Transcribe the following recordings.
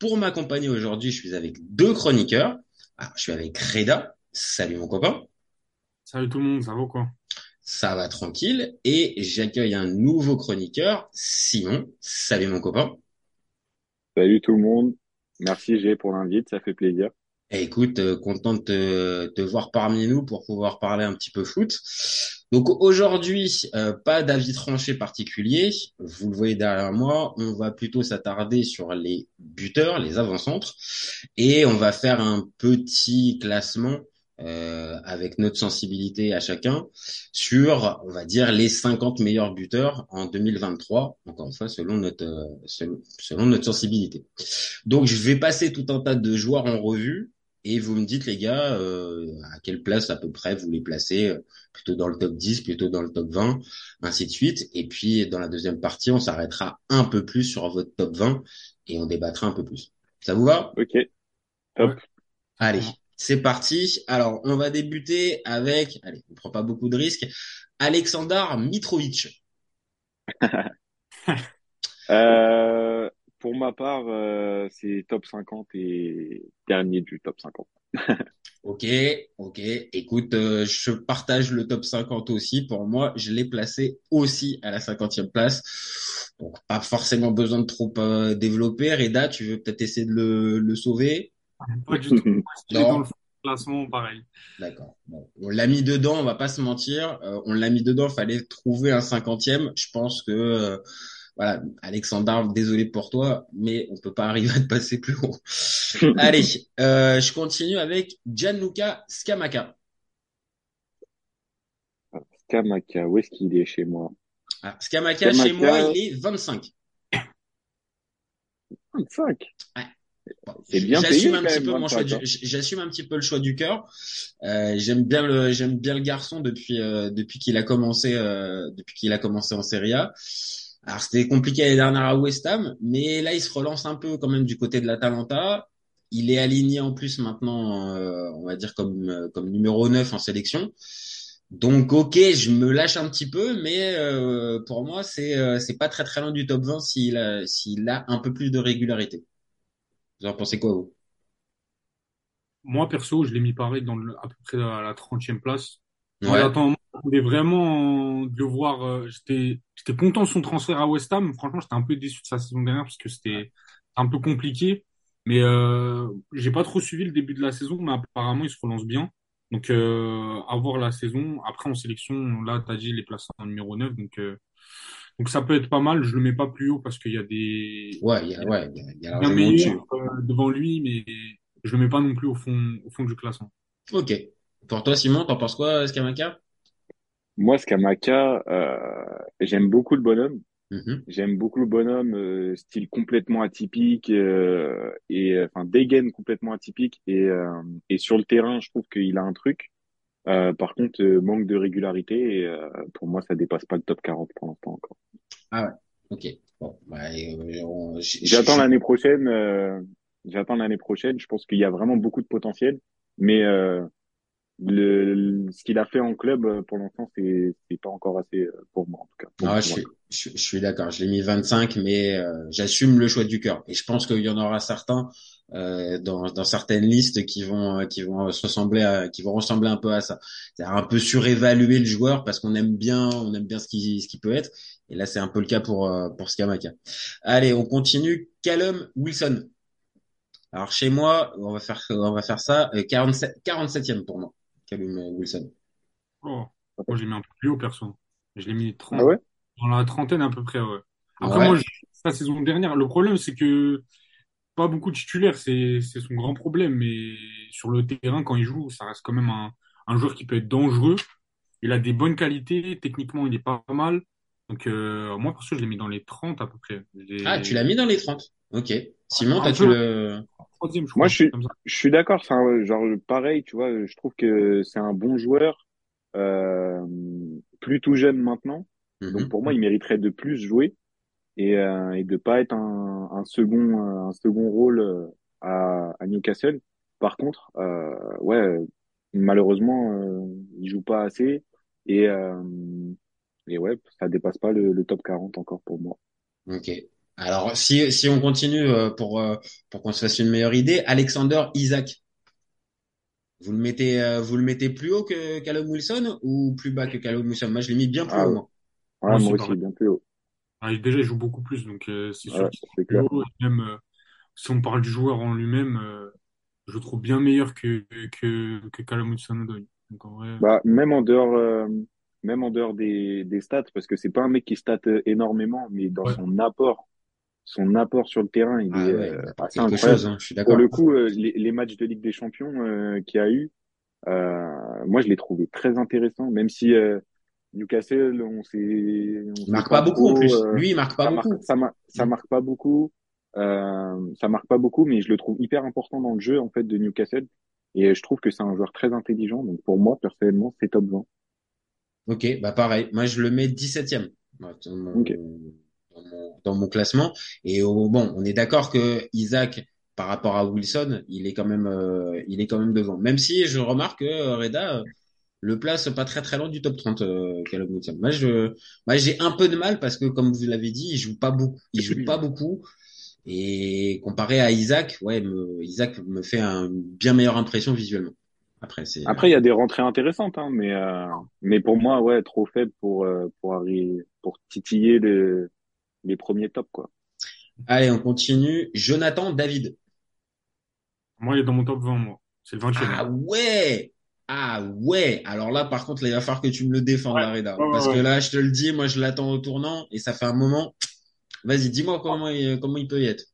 pour m'accompagner aujourd'hui, je suis avec deux chroniqueurs. Alors, je suis avec Reda. Salut mon copain. Salut tout le monde, ça va quoi? Ça va tranquille. Et j'accueille un nouveau chroniqueur, Simon. Salut mon copain. Salut tout le monde. Merci G pour l'invite, ça fait plaisir. Eh, écoute, euh, content de te, te voir parmi nous pour pouvoir parler un petit peu foot. Donc aujourd'hui, euh, pas d'avis tranché particulier. Vous le voyez derrière moi, on va plutôt s'attarder sur les buteurs, les avant-centres, et on va faire un petit classement euh, avec notre sensibilité à chacun sur, on va dire, les 50 meilleurs buteurs en 2023. Encore une fois, selon notre euh, selon, selon notre sensibilité. Donc je vais passer tout un tas de joueurs en revue et vous me dites les gars euh, à quelle place à peu près vous les placez euh, plutôt dans le top 10 plutôt dans le top 20 ainsi de suite. Et puis dans la deuxième partie on s'arrêtera un peu plus sur votre top 20 et on débattra un peu plus. Ça vous va? Ok, top. allez c'est parti. Alors on va débuter avec allez on prend pas beaucoup de risques Alexander Mitrovic. Euh, pour ma part, euh, c'est top 50 et dernier du top 50. Ok, ok. Écoute, euh, je partage le top 50 aussi. Pour moi, je l'ai placé aussi à la 50e place. Donc, pas forcément besoin de trop euh, développer. Reda, tu veux peut-être essayer de le, le sauver? Pas du tout. Dans le classement, pareil. D'accord. Bon, on l'a mis dedans, on va pas se mentir. Euh, on l'a mis dedans, fallait trouver un cinquantième. Je pense que euh, voilà, Alexandre, désolé pour toi, mais on peut pas arriver à te passer plus haut. Allez, euh, je continue avec Gianluca Scamacca. Kamaka, où est-ce qu'il est chez moi? Ah, Scamacca, chez moi, il est 25. 25. Bon, C'est bien J'assume payé, un quand petit même, peu mon choix 25, du- j'assume un petit peu le choix du cœur. Euh, j'aime bien le j'aime bien le garçon depuis euh, depuis qu'il a commencé euh, depuis qu'il a commencé en Serie A. Alors c'était compliqué l'année dernière à West Ham, mais là il se relance un peu quand même du côté de l'Atalanta. Il est aligné en plus maintenant, euh, on va dire comme euh, comme numéro 9 en sélection. Donc ok, je me lâche un petit peu, mais euh, pour moi c'est euh, c'est pas très très loin du top 20 s'il a s'il a un peu plus de régularité. Vous en pensez quoi vous? Moi, perso, je l'ai mis pareil dans le, à peu près à la 30e place. Ouais. voulais vraiment de le voir. euh, J'étais, j'étais content de son transfert à West Ham. Franchement, j'étais un peu déçu de sa saison dernière parce que c'était un peu compliqué. Mais euh, j'ai pas trop suivi le début de la saison, mais apparemment, il se relance bien. Donc, euh, à voir la saison. Après, en sélection, là, t'as dit, il est placé en numéro 9. Donc, euh, donc ça peut être pas mal. Je le mets pas plus haut parce qu'il y a des, Ouais, il y a, ouais, il y a, meilleur euh, devant lui, mais je le mets pas non plus au fond, au fond du classement. Ok. Pour toi, Simon, t'en penses quoi, Scamacca? Moi, Skamaka, euh, j'aime beaucoup le bonhomme. Mhm. J'aime beaucoup le bonhomme, euh, style complètement atypique euh, et euh, enfin dégaine complètement atypique et euh, et sur le terrain, je trouve qu'il a un truc. Euh, par contre, euh, manque de régularité et euh, pour moi, ça dépasse pas le top 40 pour l'instant encore. Ah ouais. Ok. Bon, bah, euh, on- J'attends l'année prochaine. euh, j'attends l'année prochaine. Je pense qu'il y a vraiment beaucoup de potentiel, mais euh, le, ce qu'il a fait en club euh, pour l'instant, c'est c'est pas encore assez euh, pour moi en tout cas. Ah, je suis, je, je suis d'accord. Je l'ai mis 25, mais euh, j'assume le choix du cœur. Et je pense qu'il y en aura certains euh, dans, dans certaines listes qui vont euh, qui vont se ressembler à qui vont ressembler un peu à ça. C'est-à-dire un peu surévaluer le joueur parce qu'on aime bien on aime bien ce qui ce qui peut être. Et là, c'est un peu le cas pour pour Scamacca. Allez, on continue. Callum Wilson. Alors chez moi, on va faire on va faire ça. euh, 47 47e pour moi. Callum Wilson. Oh, moi, je l'ai mis un peu plus haut, perso. Je l'ai mis 30, Ah ouais? dans la trentaine à peu près, ouais. Après, Ouais. moi, je- la saison dernière, le problème, c'est que pas beaucoup de titulaires, c'est, c'est son grand problème. Mais sur le terrain, quand il joue, ça reste quand même un, un joueur qui peut être dangereux. Il a des bonnes qualités, techniquement, il est pas mal. Donc, euh, moi, perso, je l'ai mis dans les 30 à peu près. Ah, tu l'as mis dans les 30. Ok. Simon, t'as tu le troisième, je Moi, crois. je suis, je suis d'accord. C'est un, genre pareil, tu vois. Je trouve que c'est un bon joueur, euh, plus tout jeune maintenant. Donc Mhm. pour moi, il mériterait de plus jouer et, euh, et de pas être un, un second, euh, un second rôle euh, à, à Newcastle. Par contre, euh, ouais, malheureusement, euh, il joue pas assez et euh, et ouais, ça dépasse pas le, le top 40 encore pour moi. Ok. Alors, si, si on continue euh, pour, euh, pour qu'on se fasse une meilleure idée, Alexander Isaac, vous le mettez, euh, vous le mettez plus haut que Callum Wilson ou plus bas que Callum Wilson? Moi, je l'ai mis bien plus Ah haut, ouais, moi. Ouais, Moi moi aussi, bien plus haut. Ah, déjà, il joue beaucoup plus, donc euh, c'est sûr Ouais, qu'il est c'est plus clair. haut. Et même euh, si on parle du joueur en lui-même, euh, je le trouve bien meilleur que, que, que Callum Hudson-Odoi. Donc en vrai, Bah, même en dehors, euh, même en dehors des, des stats, parce que c'est pas un mec qui stat énormément, mais dans ouais. son apport, son apport sur le terrain, il Ah est ouais, euh, assez incroyable. chose, hein, je suis Pour le coup, euh, les, les matchs de Ligue des Champions euh, qu'il y a eu, euh, moi je l'ai trouvé très intéressant, même si euh, Newcastle, on sait marque pas pas beaucoup en plus. euh, Lui, il marque pas ça marque, beaucoup. ça, mar- ça marque pas beaucoup, euh, ça marque pas beaucoup, mais je le trouve hyper important dans le jeu en fait de Newcastle. Et je trouve que c'est un joueur très intelligent. Donc pour moi, personnellement, c'est top 20. Ok, bah pareil. Moi, je le mets 17e ouais, dans mon, Ok. Dans mon, dans mon classement. Et au- bon, on est d'accord que Isaac, par rapport à Wilson, il est quand même, euh, il est quand même devant. Même si je remarque que euh, Reda euh, le place pas très très loin du top 30, euh. Moi, je, moi, j'ai un peu de mal parce que, comme vous l'avez dit, il joue pas beaucoup. Il joue pas beaucoup. Et comparé à Isaac, ouais, me, Isaac me fait un, une bien meilleure impression visuellement. Après, c'est. Après, il y a des rentrées intéressantes, hein, mais euh, mais pour moi, ouais, trop faible pour euh, pour pour titiller le, les premiers tops, quoi. Allez, on continue. Jonathan David. Moi, il est dans mon top 20, moi. C'est le 20e. Ah ouais! Ah ouais! Alors là, par contre, là, il va falloir que tu me le défendes, Ouais, la Reda. ouais, ouais, Parce que là, je te le dis, moi, je l'attends au tournant et ça fait un moment. Vas-y, dis-moi comment il, comment il peut y être.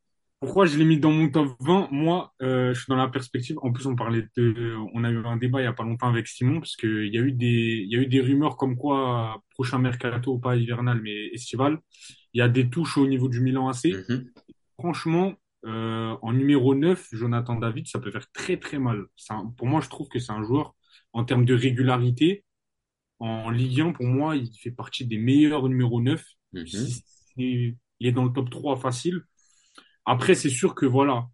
Pourquoi je l'ai mis dans mon top 20? Moi, euh, je suis dans la perspective. En plus, on parlait de, on a eu un débat il y a pas longtemps avec Simon, parce que il y a eu des, il y a eu des rumeurs comme quoi, prochain mercato, pas hivernal, mais estival, il y a des touches au niveau du Milan AC. Mhm. Franchement, euh, en numéro 9, Jonathan David, ça peut faire très très mal. Un- pour moi, je trouve que c'est un joueur, en termes de régularité, en Ligue 1, pour moi, il fait partie des meilleurs numéro 9. Mhm. Il est dans le top 3 facile. Après, c'est sûr que voilà,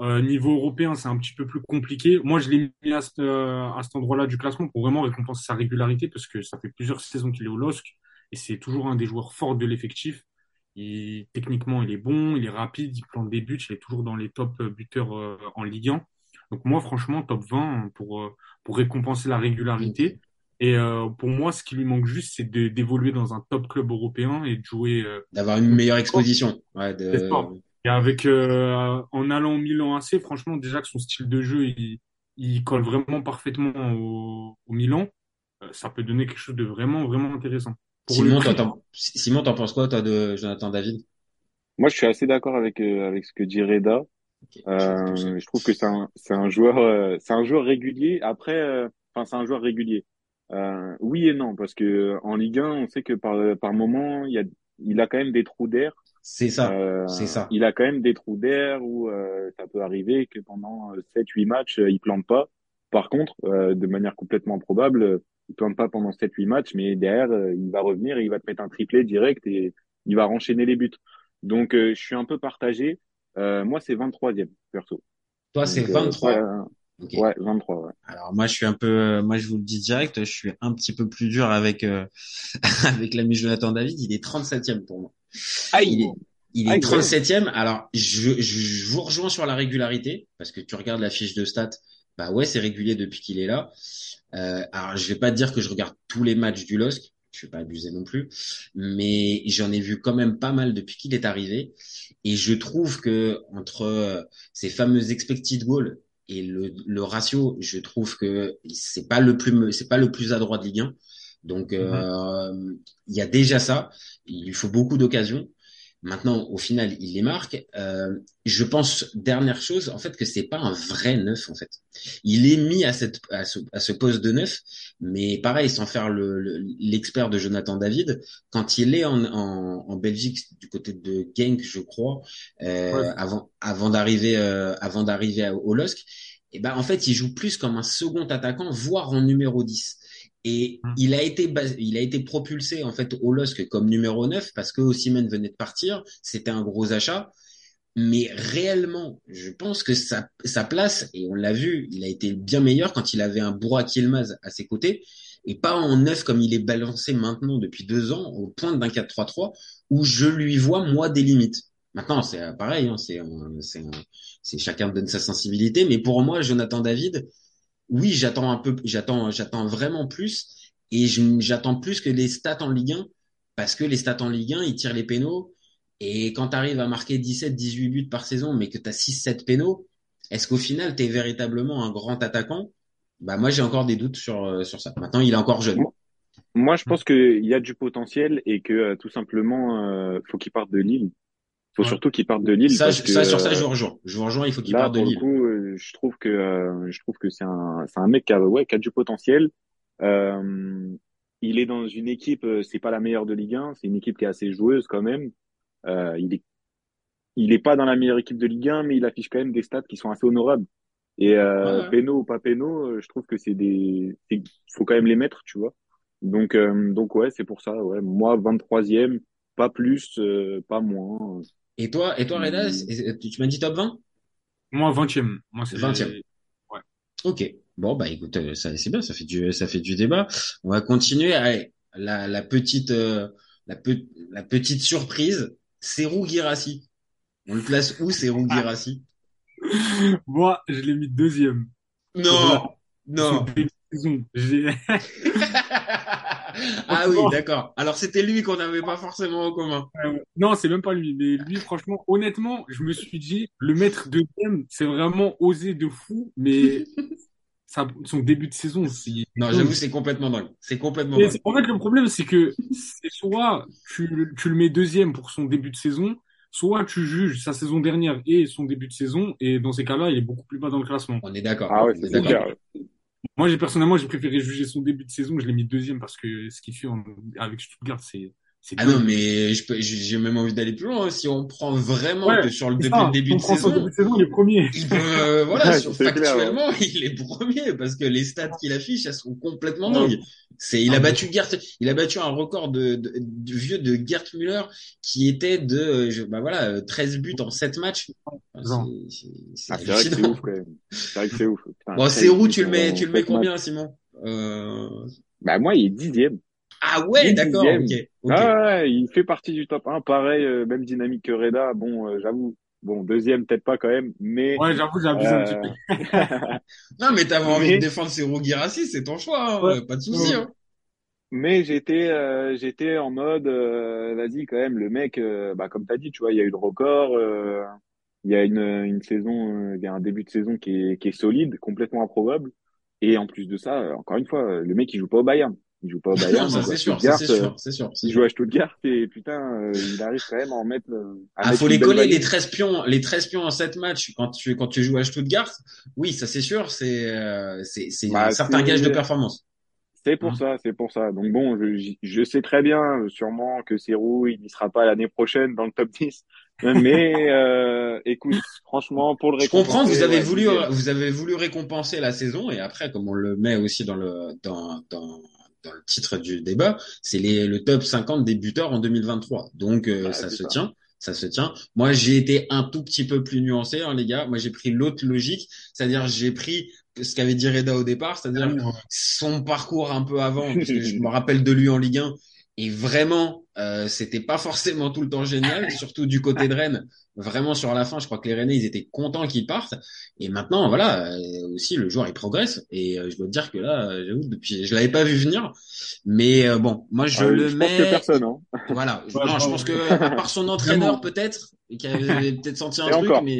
euh, niveau européen, c'est un petit peu plus compliqué. Moi, je l'ai mis à, ce- euh, à cet endroit-là du classement pour vraiment récompenser sa régularité parce que ça fait plusieurs saisons qu'il est au LOSC et c'est toujours un des joueurs forts de l'effectif. Il, techniquement, il est bon, il est rapide, il plante des buts, il est toujours dans les top euh, buteurs euh, en Ligue 1. Donc moi, franchement, top 20 pour, euh, pour récompenser la régularité. Et euh, pour moi, ce qui lui manque juste, c'est d'évoluer dans un top club européen et de jouer euh, D'avoir une meilleure exposition. Ouais, de... Et avec euh, en allant au Milan AC, franchement, déjà que son style de jeu, il, il colle vraiment parfaitement au, au Milan, ça peut donner quelque chose de vraiment, vraiment intéressant. Simon, t'en, Simon, t'en penses quoi, toi, de Jonathan David? Moi, je suis assez d'accord avec euh, avec ce que dit Reda. Euh, je trouve que c'est un c'est un joueur euh, c'est un joueur régulier. Après, euh, enfin, c'est un joueur régulier. Euh, oui et non, parce que en Ligue 1, on sait que par par moment, il y a il a quand même des trous d'air. C'est ça. Euh, C'est ça. il a quand même des trous d'air où euh, ça peut arriver que pendant 7-8 matchs, euh, il plante pas. Par contre, euh, de manière complètement probable, euh, il plante pas pendant 7-8 matchs, mais derrière, euh, il va revenir et il va te mettre un triplé direct et il va enchaîner les buts. Donc, euh, je suis un peu partagé. Euh, moi, c'est 23e, perso. Toi, c'est Donc, euh, 23. ouais, Ok. ouais, 23, ouais. Alors moi je suis un peu, euh, moi je vous le dis direct, je suis un petit peu plus dur avec euh, avec l'ami Jonathan David. Il est 37e pour moi. Il est, il est Aïe, 37e. Alors je, je, je vous rejoins sur la régularité parce que tu regardes la fiche de stats. Bah ouais, c'est régulier depuis qu'il est là. Euh, alors je vais pas dire que je regarde tous les matchs du LOSC. Je vais pas abuser non plus, mais j'en ai vu quand même pas mal depuis qu'il est arrivé. Et je trouve que entre euh, ces fameux expected goals et le, le ratio, je trouve que c'est pas le plus c'est pas le plus adroit de Ligue 1. Donc euh, il y a déjà ça. Il lui faut beaucoup d'occasions. Maintenant, au final, il les marque. Euh, je pense, dernière chose, en fait, que c'est pas un vrai neuf, en fait. Il est mis à cette à ce, à ce poste de neuf, mais pareil, sans faire le l'expert de Jonathan David, quand il est en, en, en Belgique du côté de Genk, je crois, euh, Ouais. avant avant d'arriver euh, avant d'arriver au LOSC, et ben en fait, il joue plus comme un second attaquant, voire en numéro 10. Et Hmm. il a été bas- il a été propulsé en fait au LOSC comme numéro 9 parce que Osimhen venait de partir, c'était un gros achat. Mais réellement, je pense que sa, sa place, et on l'a vu, il a été bien meilleur quand il avait un Burak Yilmaz à ses côtés, et pas en neuf comme il est balancé maintenant depuis deux ans, au point d'un 4-3-3, où je lui vois, moi, des limites. Maintenant, c'est euh, pareil, hein, c'est chacun donne sa sensibilité, mais pour moi, Jonathan David, oui, j'attends un peu, j'attends, j'attends vraiment plus, et j'attends plus que les stats en Ligue 1, parce que les stats en Ligue 1, ils tirent les pénaux, et quand tu arrives à marquer 17, 18 buts par saison, mais que tu as 6, 7 pénaux, est-ce qu'au final, tu es véritablement un grand attaquant? Bah moi, j'ai encore des doutes sur, euh, sur ça. Maintenant, il est encore jeune. Moi, je pense qu'il y a du potentiel et que euh, tout simplement, euh, faut qu'il parte de Lille. Faut Ouais. surtout qu'il parte de Lille Ça, parce je- que ça, sur ça, euh, je vous rejoins. Je vous rejoins, il faut qu'il parte de Lille. coup, euh, je trouve que euh, je trouve que c'est un c'est un mec qui a ouais qui a du potentiel. Euh, il est dans une équipe, euh, c'est pas la meilleure de Ligue 1, c'est une équipe qui est assez joueuse quand même. Euh, il est il est pas dans la meilleure équipe de Ligue 1, mais il affiche quand même des stats qui sont assez honorables. Et euh, Ouais, ouais. péno ou pas péno, je trouve que c'est des, faut quand même les mettre, tu vois. Donc, euh, donc ouais, c'est pour ça. Ouais, moi, 23e, pas plus, euh, pas moins. Et toi, et toi, Reda, tu tu m'as dit top 20 Moi, 20e. Moi, c'est 20e. Ok. Bon, bah écoute, euh, ça, c'est bien, ça fait du, ça fait du débat. On va continuer. Allez, la, la petite, euh, la, pe- la petite surprise, Serou Girassi. On le place où, Serou Girassi? Moi, je l'ai mis deuxième. Non, non. De saison. Ah oui, d'accord. Alors c'était lui qu'on n'avait pas forcément en commun. Euh, Non, c'est même pas lui. Mais lui, franchement, honnêtement, je me suis dit, le mettre deuxième, c'est vraiment osé de fou. Mais ça, son début de saison, c'est... Non, j'avoue, c'est complètement dingue. C'est complètement Mais dingue. c'est- en fait, le problème, c'est que c'est soit tu, le- tu le mets deuxième pour son début de saison, soit tu juges sa saison dernière et son début de saison, et dans ces cas-là, il est beaucoup plus bas dans le classement. On est d'accord. Ah ouais, c'est d'accord. Moi, personnellement, j'ai préféré juger son début de saison, je l'ai mis deuxième parce que ce qu'il fait en- avec Stuttgart, c'est Ah non, mais j'ai même envie d'aller plus loin. hein. Si on prend vraiment Ouais, que sur le, depuis ça, le début on de prend son saison, début de saison, il est premier. il peut, euh, voilà, Ouais, sur, c'est clair, factuellement, il est premier parce que les stats qu'il affiche, elles sont complètement dingues. C'est, il a Ah, battu Gert, il a battu un record de, vieux de Gert Müller qui était de, euh, je- bah voilà, euh, 13 buts en 7 matchs. Enfin, c'est- Ah, c'est c'est vrai que c'est hallucinant. ouf quand même. C'est vrai que c'est ouf. Bon, 13 c'est où tu le mets, tu le mets combien, Simon? Euh... Bah moi, il est dixième. Ah ouais, d'accord, dixième. ok, ok. Ah ouais, il fait partie du top 1. Pareil, euh, même dynamique que Reda. Bon, euh, j'avoue. Bon, deuxième, peut-être pas quand même, mais Ouais, j'avoue, j'ai abusé un petit peu. euh, Non, mais t'avais envie Mais- de défendre Serou Girassi, c'est ton choix, hein, Ouais. pas de souci. Ouais. Hein. Mais j'étais euh, j'étais en mode euh, vas-y quand même le mec euh, bah comme t'as dit tu vois il y a eu le record euh, il y a une une saison euh, il y a un début de saison qui est qui est solide complètement improbable et en plus de ça euh, encore une fois euh, le mec il joue pas au Bayern il joue pas au Bayern c'est sûr, c'est sûr, c'est sûr. il joue à Stuttgart et putain euh, il arrive quand même à en mettre euh, à Ah, mettre faut les coller les valise. 13 pions, les 13 pions en 7 matchs quand tu quand tu joues à Stuttgart. Oui, ça c'est sûr, c'est euh, c'est c'est Bah, un certain gage de performance. C'est pour Hein. ça, c'est pour ça. Donc bon, je, je sais très bien, euh, sûrement que Serou, il n'y sera pas l'année prochaine dans le top 10. Mais euh, écoute, franchement, pour le Je comprends, vous récompenser, avez ouais, voulu vous avez voulu récompenser la saison et après comme on le met aussi dans le dans dans dans le titre du débat, c'est les le top 50 des buteurs en 2023. Donc euh, ça se ça. tient. Ça se tient. Moi, j'ai été un tout petit peu plus nuancé, hein, les gars. Moi, j'ai pris l'autre logique, c'est-à-dire j'ai pris ce qu'avait dit Reda au départ, c'est-à-dire son parcours un peu avant, parce que je me rappelle de lui en Ligue 1, et vraiment, euh, c'était pas forcément tout le temps génial, surtout du côté de Rennes. Vraiment sur la fin, je crois que les Rennais, ils étaient contents qu'ils partent. Et maintenant, voilà, euh, aussi le joueur il progresse. Et euh, je dois te dire que là, j'avoue, depuis, je l'avais pas vu venir. Mais euh, bon, moi je Ah, le je mets. pense que personne, hein. Voilà. Ouais, non, je pense que à part son entraîneur peut-être, qui avait peut-être senti un Et truc, encore. mais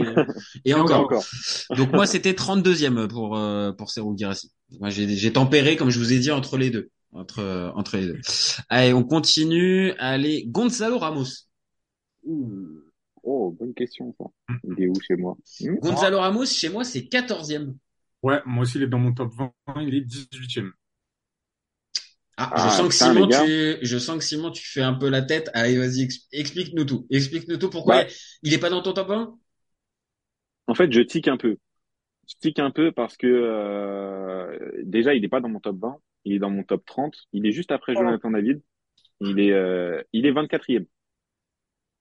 et Encore, encore. encore. Donc moi c'était 32e pour euh, pour Serou Girassi. Moi j'ai tempéré comme je vous ai dit entre les deux, entre entre les deux. Allez, on continue. Allez, Gonzalo Ramos. Ouh. Oh, bonne question, ça. Il est où chez moi? Hmm? Gonzalo Ramos, chez moi, c'est 14e. Ouais, moi aussi, il est dans mon top 20, il est 18e. Ah, Ah, je sens que putain, Simon, tu, je sens que Simon, tu fais un peu la tête. Allez, vas-y, ex- explique-nous tout. Explique-nous tout. Pourquoi Bah, il est pas dans ton top 1? en fait, je tique un peu. Je tique un peu parce que euh, déjà, il n'est pas dans mon top 20. Il est dans mon top 30. Il est juste après Jonathan David. Il est, euh, il est 24e.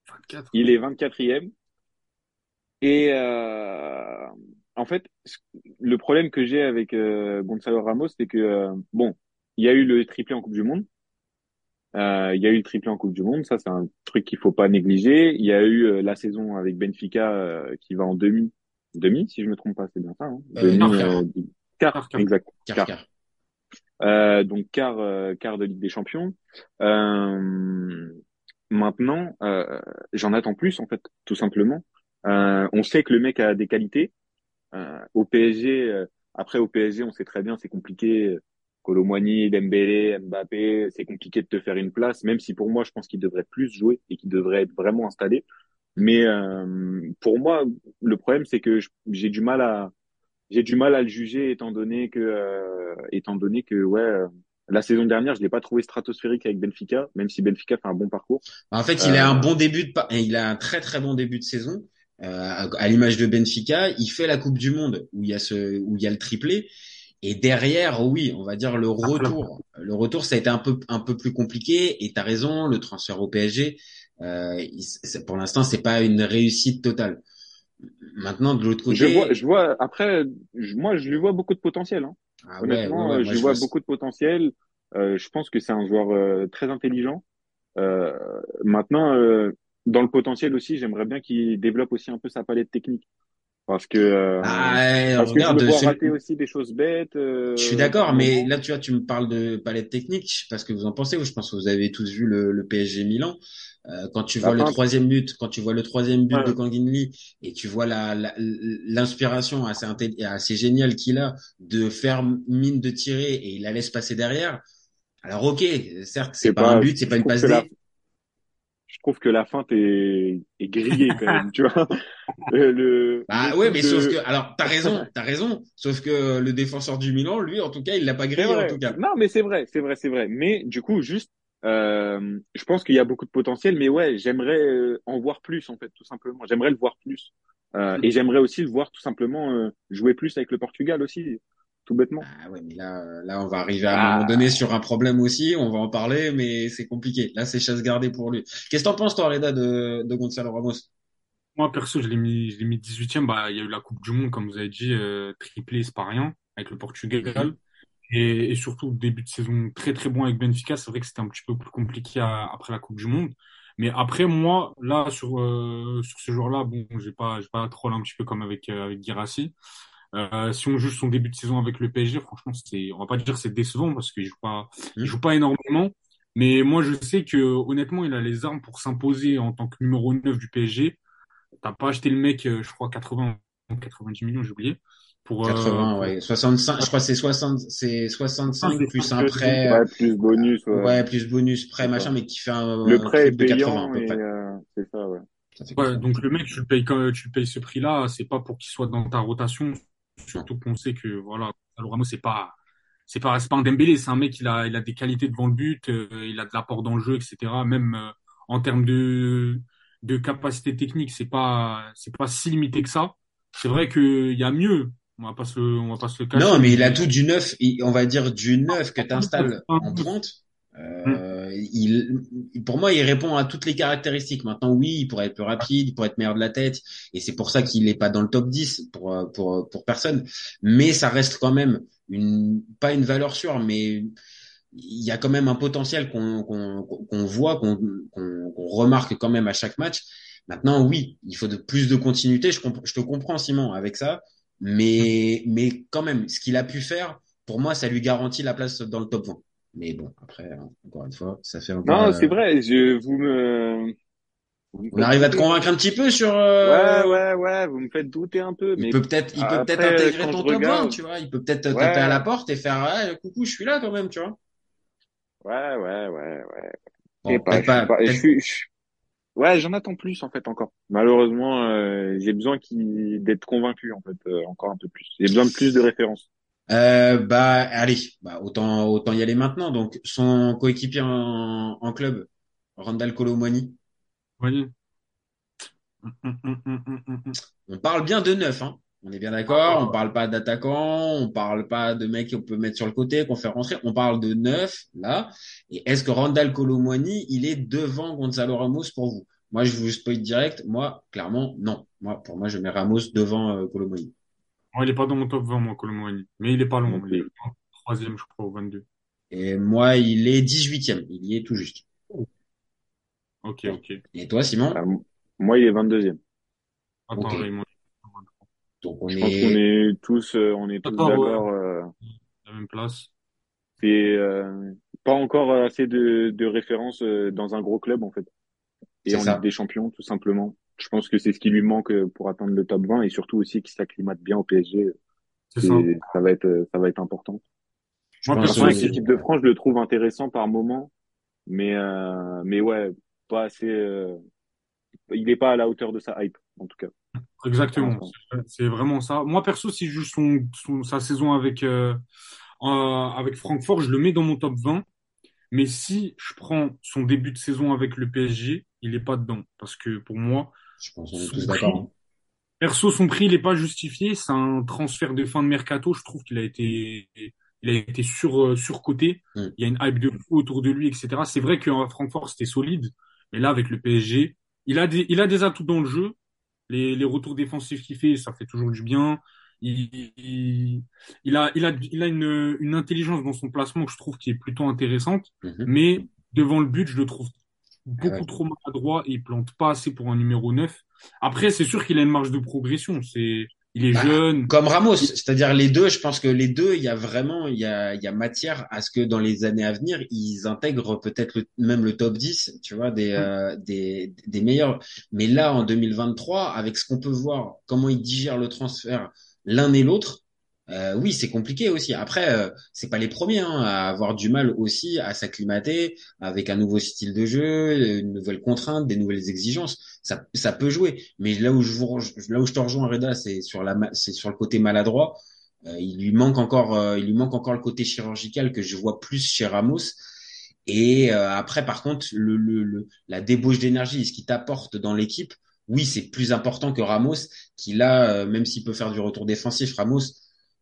24. Il est 24e. Et euh, en fait, le problème que j'ai avec euh, Gonzalo Ramos, c'est que euh, bon, il y a eu le triplé en Coupe du Monde. Euh, il y a eu le triplé en Coupe du Monde, ça c'est un truc qu'il faut pas négliger. Il y a eu euh, la saison avec Benfica euh, qui va en demi, demi si je me trompe pas, c'est bien ça. Hein demi, quart, euh, quart, Quart, quart. exact, quart. Euh, donc quart, euh, quart de Ligue des Champions. Euh, maintenant, euh, j'en attends plus en fait, tout simplement. Euh, on sait que le mec a des qualités. Euh, au PSG, après au PSG, on sait très bien, c'est compliqué. Colomboigny, Dembélé, Mbappé, c'est compliqué de te faire une place, même si pour moi, je pense qu'il devrait plus jouer et qu'il devrait être vraiment installé. Mais pour moi, le problème, c'est que j'ai du mal à j'ai du mal à le juger étant donné que euh, étant donné que ouais euh, la saison dernière je l'ai pas trouvé stratosphérique avec Benfica même si Benfica fait un bon parcours En fait, il a un Euh, bon début de, il a un très très bon début de saison. Euh, à l'image de Benfica, il fait la Coupe du Monde où il y a ce, où il y a le triplé. Et derrière, oui, on va dire le retour. Le retour, ça a été un peu un peu plus compliqué. Et t'as raison, le transfert au PSG, euh, il- pour l'instant, c'est pas une réussite totale. Maintenant, de l'autre je côté, vois je vois après je- moi je lui vois beaucoup de potentiel hein. ah ouais, ouais, honnêtement ouais, euh, je lui je vois vois- beaucoup de potentiel. Euh, je pense que c'est un joueur euh, très intelligent. Euh, maintenant euh, dans le potentiel aussi j'aimerais bien qu'il développe aussi un peu sa palette technique parce que euh, Ah, parce que je regarde, vois celui- rater aussi des choses bêtes euh, Je suis d'accord, mais là, tu vois, tu me parles de palette technique. Je sais pas ce que vous en pensez. Je pense que vous avez tous vu le, le PSG Milan. Euh, quand tu La vois le troisième but, quand tu vois le troisième but Ouais. de Kanginli et tu vois la, l'inspiration assez, assez géniale qu'il a de faire mine de tirer et il la laisse passer derrière. Alors ok, certes, c'est C'est pas, un pas- but, c'est je pas une passe la- D. je trouve que la feinte est, est grillée quand même, tu vois. Euh, Le, Bah le ouais, mais de- sauf que, alors t'as raison, t'as raison. Sauf que le défenseur du Milan, lui, en tout cas, il l'a pas grillé en vrai. tout cas. Non, mais c'est vrai, c'est vrai, c'est vrai. Mais du coup, juste, euh, je pense qu'il y a beaucoup de potentiel, mais ouais, j'aimerais euh, en voir plus en fait, tout simplement. J'aimerais le voir plus, Euh, et j'aimerais aussi le voir tout simplement euh, jouer plus avec le Portugal aussi, tout bêtement. Ah ouais, mais là, euh, là, on va arriver à un Ah. moment donné sur un problème aussi. On va en parler, mais c'est compliqué. Là, c'est chasse gardée pour lui. Qu'est-ce que t'en penses, toi, Reda, de, de Gonzalo Ramos? Moi, perso, je l'ai mis, je l'ai mis 18e. Bah, il y a eu la Coupe du Monde, comme vous avez dit, euh, triplé, c'est pas rien, avec le Portugal. Mhm. Et, et surtout, début de saison très très bon avec Benfica. C'est vrai que c'était un petit peu plus compliqué à- après la Coupe du Monde. Mais après, moi, là, sur, euh, sur ce joueur-là, bon, j'ai pas, j'ai pas troll un petit peu comme avec, euh, avec Guirassy. Euh, si on juge son début de saison avec le PSG, franchement, c'est, on va pas dire que c'est décevant parce qu'il joue pas, il Mhm. joue pas énormément. Mais moi, je sais que, honnêtement, il a les armes pour s'imposer en tant que numéro 9 du PSG. T'as pas acheté le mec, euh, je crois, 80, 90 millions, j'ai oublié. Pour, euh, 80, pour- ouais. 65, je crois que c'est 60, c'est 65 Ah, plus un prêt, Ouais, plus bonus. Ouais. ouais, plus bonus, prêt, machin, mais qui fait un, Le un prêt est de 80 payant à peu et près. euh, c'est ça, ouais. Ça Ouais, 80. donc le mec, tu le payes quand tu le payes ce prix-là, c'est pas pour qu'il soit dans ta rotation. Surtout qu'on sait que voilà, Gonzalo Ramos c'est pas c'est pas c'est pas un Dembélé, c'est un mec il a il a des qualités devant le but, euh, il a de l'apport dans le jeu, etc. Même euh, en termes de de capacité technique, c'est pas c'est pas si limité que ça. C'est vrai que il y a mieux. On va pas se on va pas se le cacher. Non, mais il a tout du neuf, on va dire du neuf que tu installes Ah, en pointe. Euh, il, pour moi, il répond à toutes les caractéristiques. Maintenant, oui, il pourrait être plus rapide, il pourrait être meilleur de la tête, et c'est pour ça qu'il n'est pas dans le top 10 pour, euh, pour, pour personne. Mais ça reste quand même une, pas une valeur sûre, mais il y a quand même un potentiel qu'on qu'on qu'on voit, qu'on qu'on remarque quand même à chaque match. Maintenant, oui, il faut de plus de continuité. Je, comp- je te comprends, Simon, avec ça. Mais, mais quand même, ce qu'il a pu faire, pour moi, ça lui garantit la place dans le top 20. Mais bon, après, hein, encore une fois, ça fait un peu. Non, euh, c'est vrai. Je, vous me, On arrive à te convaincre un petit peu sur. euh, Ouais, ouais, ouais. Vous me faites douter un peu, Il mais peut peut-être, il peut peut-être intégrer ton je top 20, regarde- tu vois. Il peut peut-être Ouais. taper à la porte et faire, ah, coucou, je suis là quand même, tu vois. ouais, ouais, ouais, ouais. Bon, pas, je pas, suis pas, peut-être- je suis, je- Ouais, j'en attends plus en fait encore. Malheureusement, euh, j'ai besoin d'être convaincu en fait euh, encore un peu plus. J'ai besoin de plus de références. Euh, bah allez, bah autant autant y aller maintenant. Donc son coéquipier en, en club, Randall Colomwani. Oui. On parle bien de neuf, hein. On est bien d'accord. On parle pas d'attaquant, on parle pas de mec qu'on peut mettre sur le côté, qu'on fait rentrer. On parle de neuf là. Et est-ce que Randall Colomwani, il est devant Gonzalo Ramos pour vous? Moi, je vous spoil direct. Moi, clairement, non. Moi, pour moi, je mets Ramos devant euh, Colomwani. Moi, il est pas dans mon top 20, moi, Colomboigny. Mais il est pas loin. Il est troisième, je crois, au 22. Et moi, il est 18e. Il y est tout juste. Ok, ok. Et toi, Simon Ah, moi, il est 22e. Attends, Ok. Raymond. Donc on Je pense qu'on est. est tous, euh, on est tous D'accord, ouais. euh, La même place. c'est euh, pas encore assez de, de références euh, dans un gros club en fait. Et en ça. Ligue des Champions, tout simplement. Je pense que c'est ce qui lui manque euh, pour atteindre le top 20 et surtout aussi qu'il s'acclimate bien au PSG. C'est ça. ça va être, euh, ça va être important. Je Moi, pense perso, Après, avec l'équipe de France, je le trouve intéressant par moment, mais euh, mais ouais, pas assez. euh, il n'est pas à la hauteur de sa hype, en tout cas. Exactement. C'est vraiment ça. Moi, perso, si je joue son, son- sa saison avec, euh, euh, avec Francfort, je le mets dans mon top 20. Mais si je prends son début de saison avec le PSG, il est pas dedans. Parce que pour moi, Je pense qu'on est son tous prix, d'accord. hein. perso, son prix, il est pas justifié. C'est un transfert de fin de mercato. Je trouve qu'il a été, il a été sur, euh, surcoté. Mm. Il y a une hype de fou autour de lui, etc. C'est vrai qu'à Francfort, c'était solide. Mais là, avec le PSG, il a des, il a des atouts dans le jeu. Les, les retours défensifs qu'il fait, ça fait toujours du bien. Il, il, il a, il a, il a une, une intelligence dans son placement que je trouve qui est plutôt intéressante. Mhm. Mais devant le but, je le trouve beaucoup ouais. trop maladroit et il plante pas assez pour un numéro 9. Après, c'est sûr qu'il a une marge de progression. C'est, il est Bah, jeune. Comme Ramos, c'est-à-dire les deux, je pense que les deux, il y a vraiment, il y a, il y a matière à ce que dans les années à venir, ils intègrent peut-être le- même le top 10, tu vois, des, euh, des, des meilleurs. Mais là, en 2023, avec ce qu'on peut voir, comment ils digèrent le transfert l'un et l'autre, euh, oui, c'est compliqué aussi. Après, euh, c'est pas les premiers hein, à avoir du mal aussi à s'acclimater avec un nouveau style de jeu, une nouvelle contrainte, des nouvelles exigences. Ça, ça peut jouer. Mais là où je vous, là où je te rejoins, Reda, c'est sur la, c'est sur le côté maladroit. Euh, il lui manque encore, euh, il lui manque encore le côté chirurgical que je vois plus chez Ramos. Et euh, après, par contre, le, le, le- la débauche d'énergie, ce qu'il t'apporte dans l'équipe, oui, c'est plus important que Ramos, qui là, euh, même s'il peut faire du retour défensif, Ramos,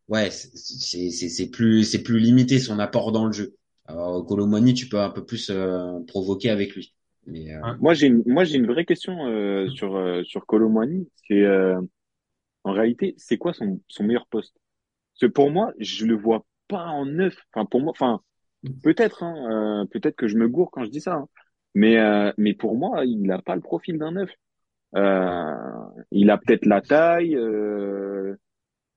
ouais, c'est c'est c'est c'est plus c'est plus limité son apport dans le jeu. Alors Colomani, tu peux un peu plus euh, provoquer avec lui. Mais euh, Moi, j'ai une, moi, j'ai une vraie question euh, sur euh, sur Colomwani. C'est euh, en réalité, c'est quoi son son meilleur poste? Parce que pour moi, je le vois pas en neuf. Enfin, pour moi, enfin, peut-être, hein, euh, peut-être que je me gourre quand je dis ça. hein. Mais euh, mais pour moi, il n'a pas le profil d'un neuf. Euh, il a peut-être la taille. euh,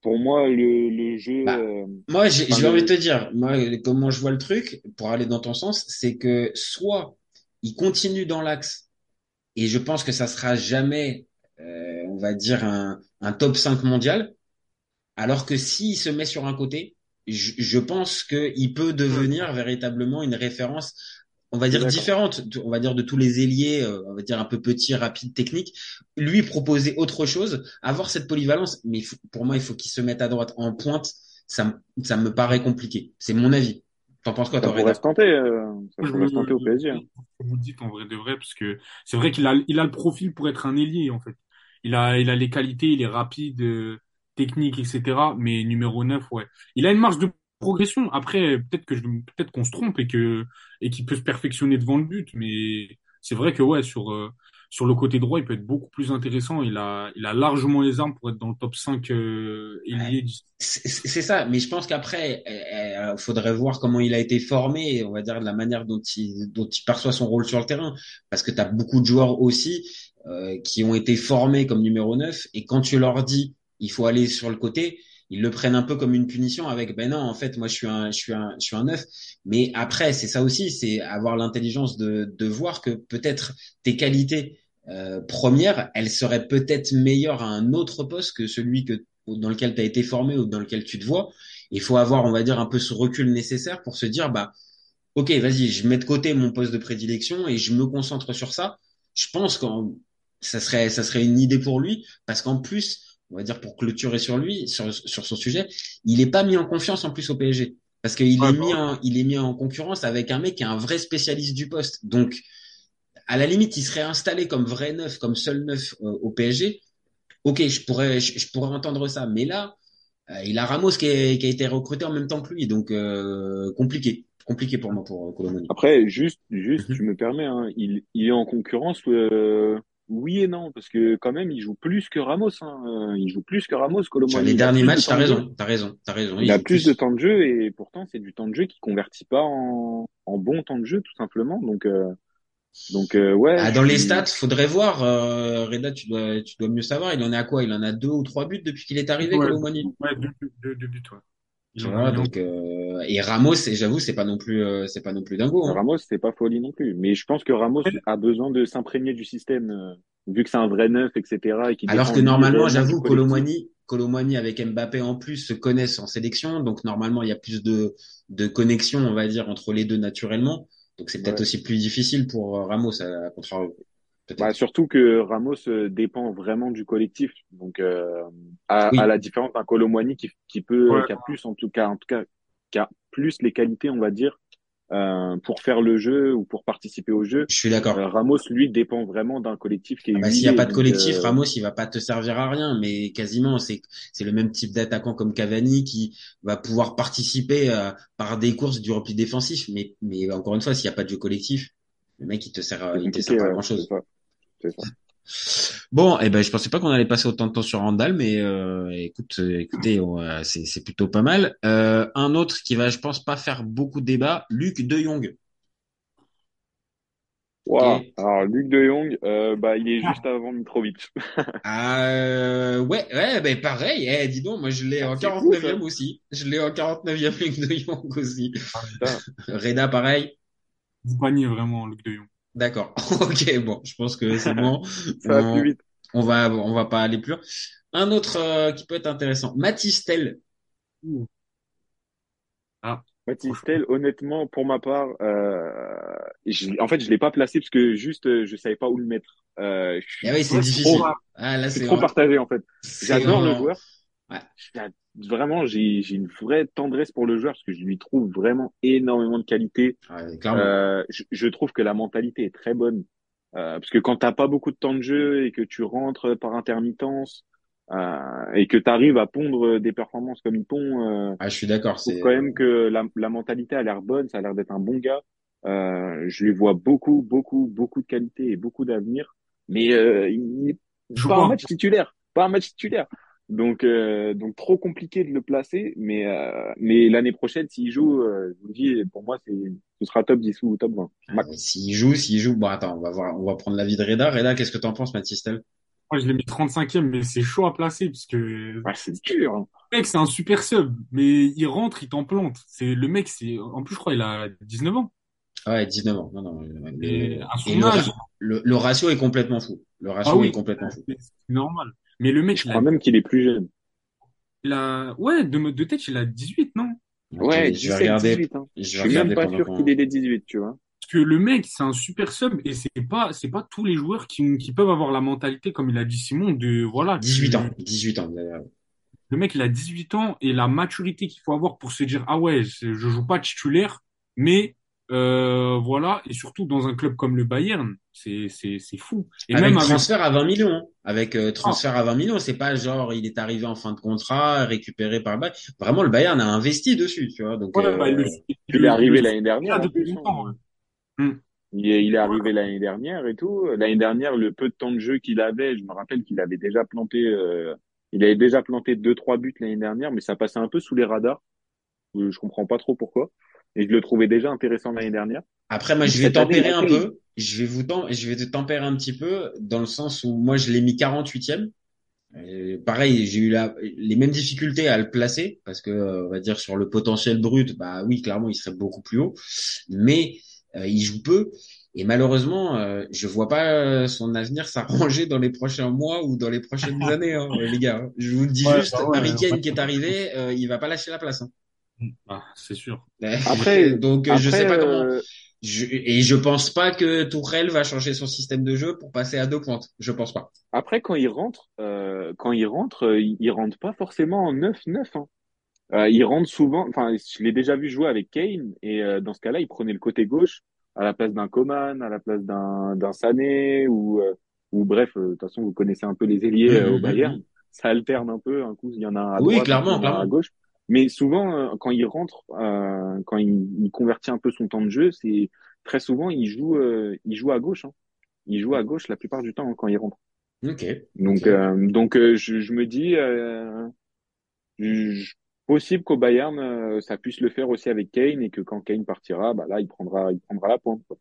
pour moi, le le jeu. Bah, euh, Moi, j'ai enfin, envie de te dire, moi, comment je vois le truc, pour aller dans ton sens, c'est que soit il continue dans l'axe, et je pense que ça sera jamais, euh, on va dire, un, un top 5 mondial, alors que s'il se met sur un côté, je, je pense qu'il peut devenir véritablement une référence, on va dire différente, on va dire de tous les ailiers, euh, on va dire un peu petit, rapide, technique. Lui proposer autre chose, avoir cette polyvalence, mais il faut- pour moi, il faut qu'il se mette à droite en pointe. Ça, me- ça me paraît compliqué. C'est mon avis. T'en penses quoi, ça pourrait se tenter. euh, ça Je pourrait se tenter au je- PSG. hein. vous dites en vrai de vrai, parce que c'est vrai qu'il a, il a le profil pour être un ailier, en fait. Il a, il a les qualités, il est rapide, euh, technique, etc. Mais numéro 9, ouais. Il a une marge de progression. Après, peut-être que je, peut-être qu'on se trompe et que, et qu'il peut se perfectionner devant le but. Mais c'est vrai que, ouais, sur, euh, sur le côté droit, il peut être beaucoup plus intéressant. Il a, il a largement les armes pour être dans le top 5, euh, ailier. C'est c'est ça, mais je pense qu'après, il faudrait voir comment il a été formé, on va dire de la manière dont il, dont il perçoit son rôle sur le terrain, parce que tu as beaucoup de joueurs aussi euh, qui ont été formés comme numéro 9, et quand tu leur dis il faut aller sur le côté, ils le prennent un peu comme une punition avec ben non, en fait, moi je suis un, je suis un, je suis un 9. Mais après, c'est ça aussi, c'est avoir l'intelligence de, de voir que peut-être tes qualités euh, premières, elles seraient peut-être meilleures à un autre poste que celui que dans lequel tu as été formé ou dans lequel tu te vois. Il faut avoir, on va dire, un peu ce recul nécessaire pour se dire, bah, ok, vas-y, je mets de côté mon poste de prédilection et je me concentre sur ça. je pense que ça serait, ça serait une idée pour lui, parce qu'en plus, on va dire pour clôturer sur lui, sur, sur son sujet, il est pas mis en confiance en plus au PSG. Parce qu'il est mis en, il est mis en concurrence avec un mec qui est un vrai spécialiste du poste. Donc, à la limite, il serait installé comme vrai neuf, comme seul neuf euh, au PSG. Ok, je pourrais, je, pourrais entendre ça. Mais là, euh, il a Ramos qui, qui, a été recruté en même temps que lui, donc euh, compliqué, compliqué pour moi pour Colomani. Après, juste, juste, tu mhm. me permets, hein, il, il est en concurrence. Oui et non, parce que quand même, il joue plus que Ramos. Hein. Il joue plus que Ramos. Colomani. Sur les derniers matchs, t'as raison, t'as raison, t'as raison. Il, il a plus, de temps de jeu et pourtant, c'est du temps de jeu qui convertit pas en, en bon temps de jeu, tout simplement. Donc donc euh, ouais. Ah, dans les stats, faudrait voir. Euh, Reda, tu dois, tu dois mieux savoir. Il en est à quoi? Il en a deux ou trois buts depuis qu'il est arrivé, ouais, Ouais, deux, deux, buts, ouais. Donc euh, et Ramos, j'avoue, c'est pas non plus, euh, c'est pas non plus dingo. Hein. Ramos, c'est pas folie non plus. Mais je pense que Ramos a besoin de s'imprégner du système, euh, vu que c'est un vrai neuf, etc. Et Alors que normalement, j'avoue, Colomani, Colomani avec Mbappé en plus se connaissent en sélection, donc normalement il y a plus de de connexion, on va dire, entre les deux naturellement. Donc c'est peut-être aussi plus difficile pour euh, Ramos à, contrario. Bah, surtout que Ramos euh, dépend vraiment du collectif. Donc euh, à, à, la différence d'un Colomwani qui, qui peut, qui a plus en tout cas, en tout cas, qui a plus les qualités, on va dire, euh, pour faire le jeu ou pour participer au jeu. Je suis d'accord. Euh, Ramos, lui, dépend vraiment d'un collectif qui est. Ah bah, S'il n'y a pas de collectif, euh, Ramos, il va pas te servir à rien, mais quasiment, c'est c'est le même type d'attaquant comme Cavani qui va pouvoir participer par des courses du repli défensif, mais mais encore une fois, s'il n'y a pas de jeu collectif, le mec, il te sert, il te sert pas à grand chose. C'est ça. Bon, eh ben, je pensais pas qu'on allait passer autant de temps sur Randall, mais euh, écoute, euh, écoutez, c'est plutôt pas mal. Euh, un autre qui va, je pense, pas faire beaucoup de débat, Luc De Jong. Wow. Alors Luc De Jong, euh, bah il est juste avant Mitrovic. ah ouais, ouais, ben pareil. Eh, dis donc, moi je l'ai en 49e aussi. Je l'ai en 49e Luc De Jong aussi. Ah, Reda, pareil. Panier vraiment Luc De Jong. D'accord. ok, bon, je pense que c'est bon. Ça va plus vite. On va, on va pas aller plus loin. Un autre euh, qui peut être intéressant, Matistel. Ah. Matistel, honnêtement, pour ma part, euh, en fait, je l'ai pas placé parce que juste, euh, je savais pas où le mettre. Euh, ah oui, c'est difficile. Trop, ah, là, c'est trop partagé en fait. J'adore le joueur. Ouais vraiment, j'ai une vraie tendresse pour le joueur parce que je lui trouve vraiment énormément de qualité. euh, je, je, trouve que la mentalité est très bonne. Euh, parce que quand t'as pas beaucoup de temps de jeu et que tu rentres par intermittence euh, et que tu arrives à pondre des performances comme il pond, euh, ah, je suis d'accord. C'est quand même que la, la mentalité a l'air bonne, ça a l'air d'être un bon gars. Euh, je lui vois beaucoup, beaucoup, beaucoup de qualité et beaucoup d'avenir, mais euh, il n'est pas un match titulaire, pas un match titulaire. Donc, euh, donc trop compliqué de le placer, mais euh, mais l'année prochaine, s'il joue, euh, je vous dis, pour moi, c'est ce sera top 10 ou top 20. Ah, s'il joue, s'il joue, bon attends, on va voir, on va prendre l'avis de Reda. Reda, qu'est-ce que t'en penses, Mathystel Moi, je l'ai mis 35e, mais c'est chaud à placer parce que ouais, c'est dur. Hein. Le mec, c'est un super sub, mais il rentre, il t'en plante. C'est le mec, c'est en plus, je crois, il a 19 ans. Ouais, 19 ans. Non, non. Mais, à son âge, le, le, ratio est complètement fou. Le ratio ah oui, est complètement fou. C'est normal. Mais le mec, je crois même qu'il est plus jeune. Il a, ouais, de, de tête, il a 18, non? Ouais, je vais regarder. 18, hein. Je, suis même pas sûr qu'il ait les 18, tu vois. Parce que le mec, c'est un super sub et c'est pas, c'est pas tous les joueurs qui, qui peuvent avoir la mentalité, comme il a dit Simon, de, voilà. 18 ans, 18 ans, Le mec, il a 18 ans et la maturité qu'il faut avoir pour se dire, ah ouais, je joue pas titulaire, mais euh, voilà, et surtout dans un club comme le Bayern, c'est c'est c'est fou. Et avec même transfert à 20 millions, hein. avec euh, transfert à 20 millions, c'est pas genre il est arrivé en fin de contrat, récupéré par le Bayern. Vraiment, le Bayern a investi dessus, tu vois. Donc euh, bah, il, est arrivé l'année dernière. Depuis longtemps, hmm. Il est, il est arrivé l'année dernière et tout. L'année dernière, le peu de temps de jeu qu'il avait, je me rappelle qu'il avait déjà planté, euh, il avait déjà planté deux trois buts l'année dernière, mais ça passait un peu sous les radars. Je comprends pas trop pourquoi et je le trouvais déjà intéressant l'année dernière. Après, moi, je vais tempérer un peu. Je vais vous je vais te tempérer un petit peu dans le sens où moi, je l'ai mis 48e. pareil, j'ai eu la, les mêmes difficultés à le placer parce que, on va dire sur le potentiel brut, bah oui, clairement, il serait beaucoup plus haut, mais euh, il joue peu. Et malheureusement, euh, je vois pas son avenir s'arranger dans les prochains mois ou dans les prochaines années, hein, les gars. Je vous le dis juste, bah Harry Kane qui est arrivé, euh, il va pas lâcher la place. Hein. Ah, c'est sûr. Après, donc après, je sais pas comment. Euh, Je, et je pense pas que Tourelle va changer son système de jeu pour passer à deux pointes. Je pense pas. Après, quand il rentre, euh, quand il rentre, euh, il, rentre pas forcément en 9-9. Hein. Euh, il rentre souvent. Enfin, je l'ai déjà vu jouer avec Kane et euh, dans ce cas-là, il prenait le côté gauche à la place d'un Coman, à la place d'un d'un Sané ou euh, ou bref. euh, De toute façon, vous connaissez un peu les ailiers euh, au Bayern. Ça alterne un peu. Un coup, il y en a un à Oui, droite, clairement, un à gauche. Mais souvent, euh, quand il rentre, euh, quand il, il convertit un peu son temps de jeu, c'est très souvent il joue, euh, il joue à gauche. Hein. Il joue à gauche la plupart du temps hein, quand il rentre. Ok. Donc, euh, donc euh, je, je me dis, euh, je- possible qu'au Bayern, euh, ça puisse le faire aussi avec Kane et que quand Kane partira, bah là, il prendra, il prendra la pointe. quoi.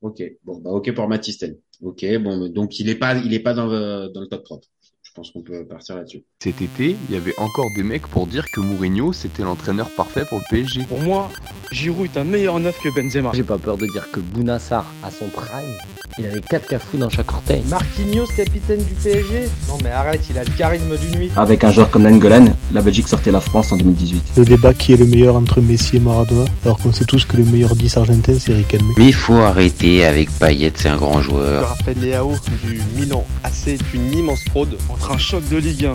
Ok. Bon, bah, ok pour Matistel. Ok. Bon, donc il est pas, il est pas dans le, dans le top 30. Je pense qu'on peut partir là-dessus. Cet été, il y avait encore des mecs pour dire que Mourinho c'était l'entraîneur parfait pour le PSG. Pour moi, Giroud est un meilleur neuf que Benzema. J'ai pas peur de dire que Bounassar, à son prime, il avait 4 cafous dans chaque orteil. Marquinhos, capitaine du PSG Non mais arrête, il a le charisme d'une nuit. Avec un joueur comme Nangolan, la Belgique sortait la France en 2018. Le débat qui est le meilleur entre Messi et Maradona, alors qu'on sait tous que le meilleur 10 argentin c'est Riquelme. Mais il faut arrêter avec Payet, c'est un grand joueur. Raphaël Leao du Milan AC est une immense fraude. Entre un choc de Ligue 1